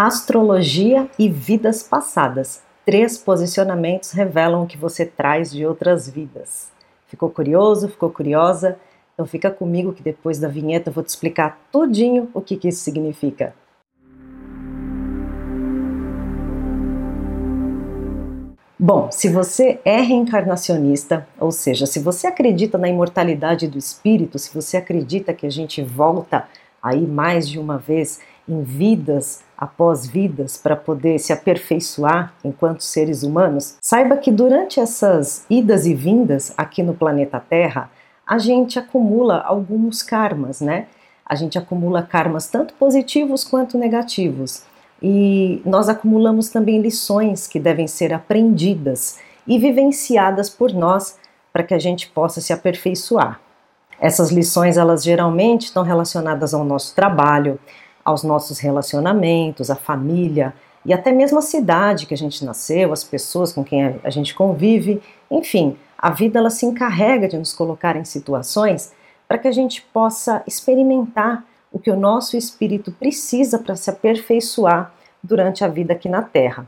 Astrologia e vidas passadas. Três posicionamentos revelam o que você traz de outras vidas. Ficou curioso? Ficou curiosa? Então fica comigo que depois da vinheta eu vou te explicar tudinho o que, que isso significa. Bom, se você é reencarnacionista, ou seja, se você acredita na imortalidade do espírito, se você acredita que a gente volta aí mais de uma vez em vidas após vidas para poder se aperfeiçoar enquanto seres humanos, saiba que durante essas idas e vindas aqui no planeta Terra, a gente acumula alguns karmas, né? A gente acumula karmas tanto positivos quanto negativos. E nós acumulamos também lições que devem ser aprendidas e vivenciadas por nós para que a gente possa se aperfeiçoar. Essas lições, elas geralmente estão relacionadas ao nosso trabalho, aos nossos relacionamentos, à família e até mesmo à cidade que a gente nasceu, as pessoas com quem a gente convive, enfim, a vida ela se encarrega de nos colocar em situações para que a gente possa experimentar o que o nosso espírito precisa para se aperfeiçoar durante a vida aqui na Terra.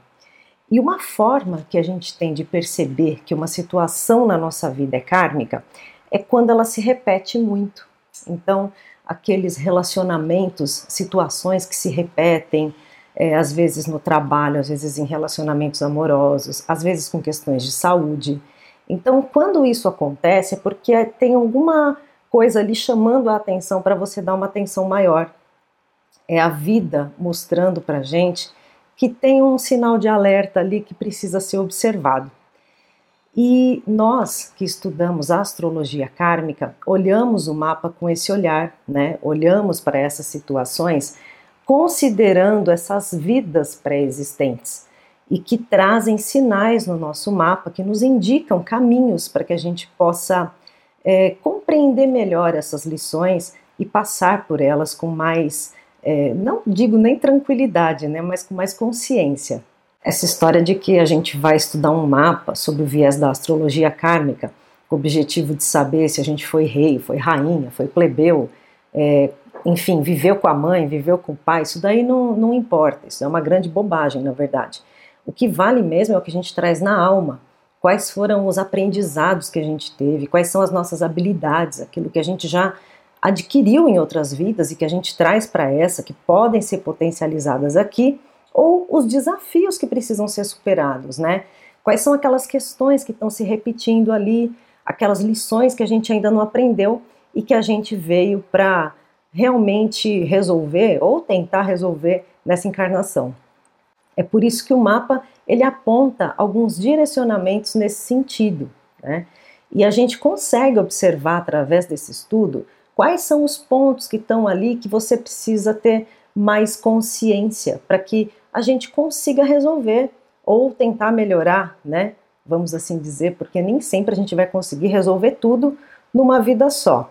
E uma forma que a gente tem de perceber que uma situação na nossa vida é kármica é quando ela se repete muito. Então, aqueles relacionamentos, situações que se repetem, é, às vezes no trabalho, às vezes em relacionamentos amorosos, às vezes com questões de saúde. Então, quando isso acontece, é porque tem alguma coisa ali chamando a atenção para você dar uma atenção maior. É a vida mostrando para gente que tem um sinal de alerta ali que precisa ser observado. E nós que estudamos astrologia kármica, olhamos o mapa com esse olhar, né? Olhamos para essas situações considerando essas vidas pré-existentes e que trazem sinais no nosso mapa que nos indicam caminhos para que a gente possa é, compreender melhor essas lições e passar por elas com mais, é, não digo nem tranquilidade, né, mas com mais consciência. Essa história de que a gente vai estudar um mapa sob o viés da astrologia kármica, com o objetivo de saber se a gente foi rei, foi rainha, foi plebeu, é, enfim, viveu com a mãe, viveu com o pai, isso daí não, não importa, isso é uma grande bobagem, na verdade. O que vale mesmo é o que a gente traz na alma, quais foram os aprendizados que a gente teve, quais são as nossas habilidades, aquilo que a gente já adquiriu em outras vidas e que a gente traz para essa, que podem ser potencializadas aqui ou os desafios que precisam ser superados, né? Quais são aquelas questões que estão se repetindo ali, aquelas lições que a gente ainda não aprendeu e que a gente veio para realmente resolver ou tentar resolver nessa encarnação. É por isso que o mapa ele aponta alguns direcionamentos nesse sentido, né? E a gente consegue observar através desse estudo quais são os pontos que estão ali que você precisa ter mais consciência para que a gente consiga resolver ou tentar melhorar, né? Vamos assim dizer, porque nem sempre a gente vai conseguir resolver tudo numa vida só.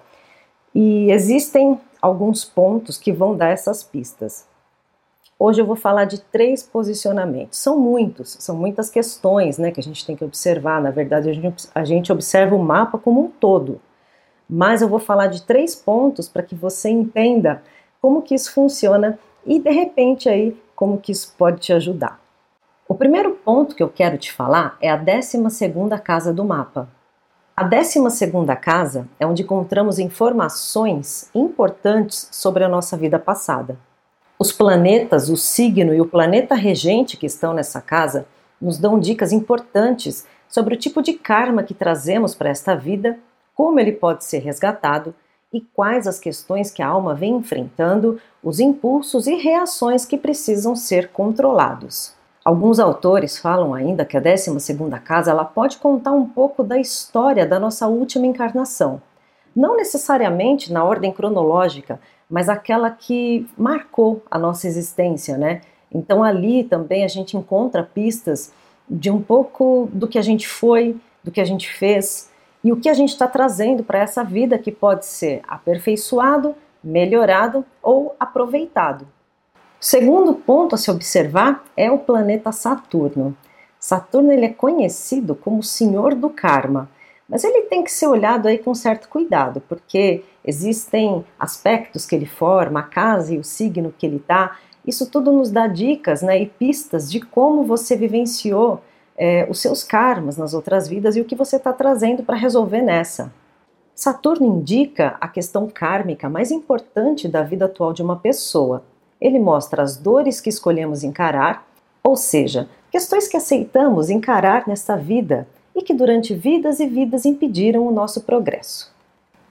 E existem alguns pontos que vão dar essas pistas. Hoje eu vou falar de três posicionamentos. São muitos, são muitas questões né, que a gente tem que observar. Na verdade, a gente, a gente observa o mapa como um todo. Mas eu vou falar de três pontos para que você entenda como que isso funciona e de repente aí como que isso pode te ajudar. O primeiro ponto que eu quero te falar é a 12 casa do mapa. A 12 casa é onde encontramos informações importantes sobre a nossa vida passada. Os planetas, o signo e o planeta regente que estão nessa casa nos dão dicas importantes sobre o tipo de karma que trazemos para esta vida, como ele pode ser resgatado e quais as questões que a alma vem enfrentando, os impulsos e reações que precisam ser controlados. Alguns autores falam ainda que a 12 casa ela pode contar um pouco da história da nossa última encarnação. Não necessariamente na ordem cronológica, mas aquela que marcou a nossa existência, né? Então ali também a gente encontra pistas de um pouco do que a gente foi, do que a gente fez, e o que a gente está trazendo para essa vida que pode ser aperfeiçoado, melhorado ou aproveitado. Segundo ponto a se observar é o planeta Saturno. Saturno ele é conhecido como o senhor do karma, mas ele tem que ser olhado aí com certo cuidado, porque existem aspectos que ele forma, a casa e o signo que ele está, Isso tudo nos dá dicas né, e pistas de como você vivenciou é, os seus karmas nas outras vidas e o que você está trazendo para resolver nessa. Saturno indica a questão kármica mais importante da vida atual de uma pessoa. Ele mostra as dores que escolhemos encarar, ou seja, questões que aceitamos encarar nesta vida e que durante vidas e vidas impediram o nosso progresso.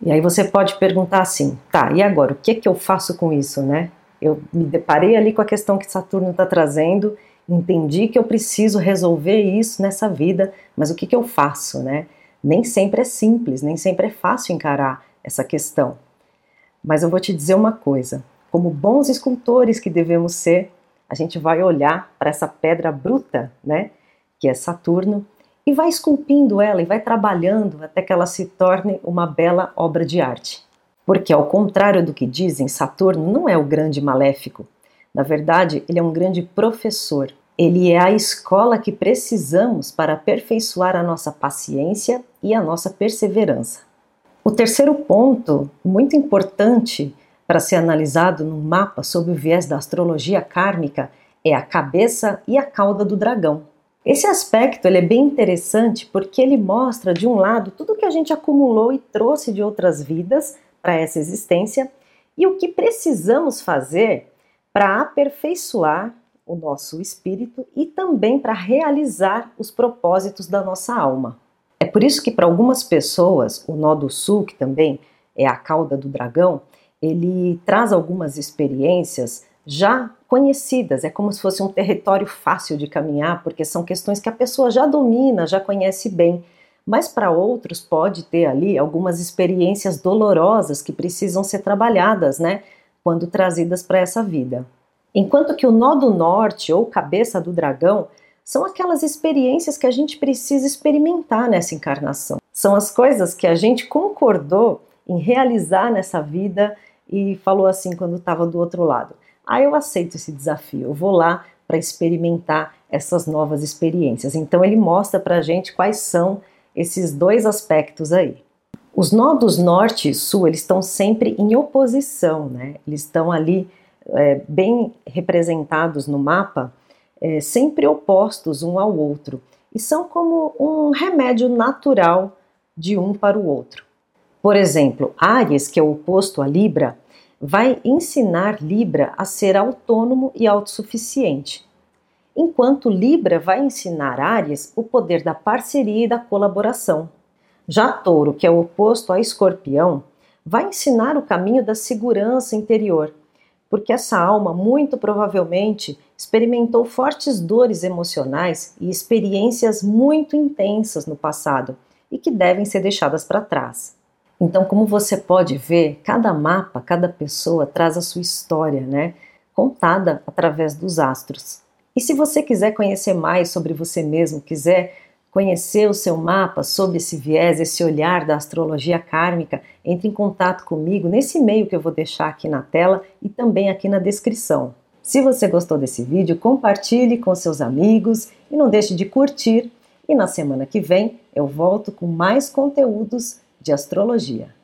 E aí você pode perguntar assim, tá, e agora, o que, que eu faço com isso, né? Eu me deparei ali com a questão que Saturno está trazendo, entendi que eu preciso resolver isso nessa vida, mas o que, que eu faço, né? Nem sempre é simples, nem sempre é fácil encarar essa questão. Mas eu vou te dizer uma coisa: como bons escultores que devemos ser, a gente vai olhar para essa pedra bruta, né? Que é Saturno, e vai esculpindo ela e vai trabalhando até que ela se torne uma bela obra de arte. Porque, ao contrário do que dizem, Saturno não é o grande maléfico. Na verdade, ele é um grande professor. Ele é a escola que precisamos para aperfeiçoar a nossa paciência e a nossa perseverança. O terceiro ponto, muito importante para ser analisado no mapa sob o viés da astrologia kármica, é a cabeça e a cauda do dragão. Esse aspecto ele é bem interessante porque ele mostra, de um lado, tudo que a gente acumulou e trouxe de outras vidas para essa existência e o que precisamos fazer para aperfeiçoar o nosso espírito e também para realizar os propósitos da nossa alma. É por isso que para algumas pessoas, o nó do sul, que também é a cauda do dragão, ele traz algumas experiências já conhecidas, é como se fosse um território fácil de caminhar, porque são questões que a pessoa já domina, já conhece bem. Mas para outros pode ter ali algumas experiências dolorosas que precisam ser trabalhadas, né, quando trazidas para essa vida. Enquanto que o nó do norte ou cabeça do dragão são aquelas experiências que a gente precisa experimentar nessa encarnação. São as coisas que a gente concordou em realizar nessa vida e falou assim quando estava do outro lado ah, eu aceito esse desafio, eu vou lá para experimentar essas novas experiências. Então ele mostra para a gente quais são esses dois aspectos aí. Os nodos norte e sul eles estão sempre em oposição, né? Eles estão ali é, bem representados no mapa, é, sempre opostos um ao outro e são como um remédio natural de um para o outro. Por exemplo, Ares, que é o oposto a Libra, vai ensinar Libra a ser autônomo e autossuficiente, enquanto Libra vai ensinar Áries o poder da parceria e da colaboração. Já Touro, que é o oposto a Escorpião, vai ensinar o caminho da segurança interior, porque essa alma muito provavelmente experimentou fortes dores emocionais e experiências muito intensas no passado e que devem ser deixadas para trás. Então, como você pode ver, cada mapa, cada pessoa traz a sua história, né? Contada através dos astros. E se você quiser conhecer mais sobre você mesmo, quiser conhecer o seu mapa sob esse viés, esse olhar da astrologia kármica, entre em contato comigo nesse e-mail que eu vou deixar aqui na tela e também aqui na descrição. Se você gostou desse vídeo, compartilhe com seus amigos e não deixe de curtir. E na semana que vem eu volto com mais conteúdos de astrologia.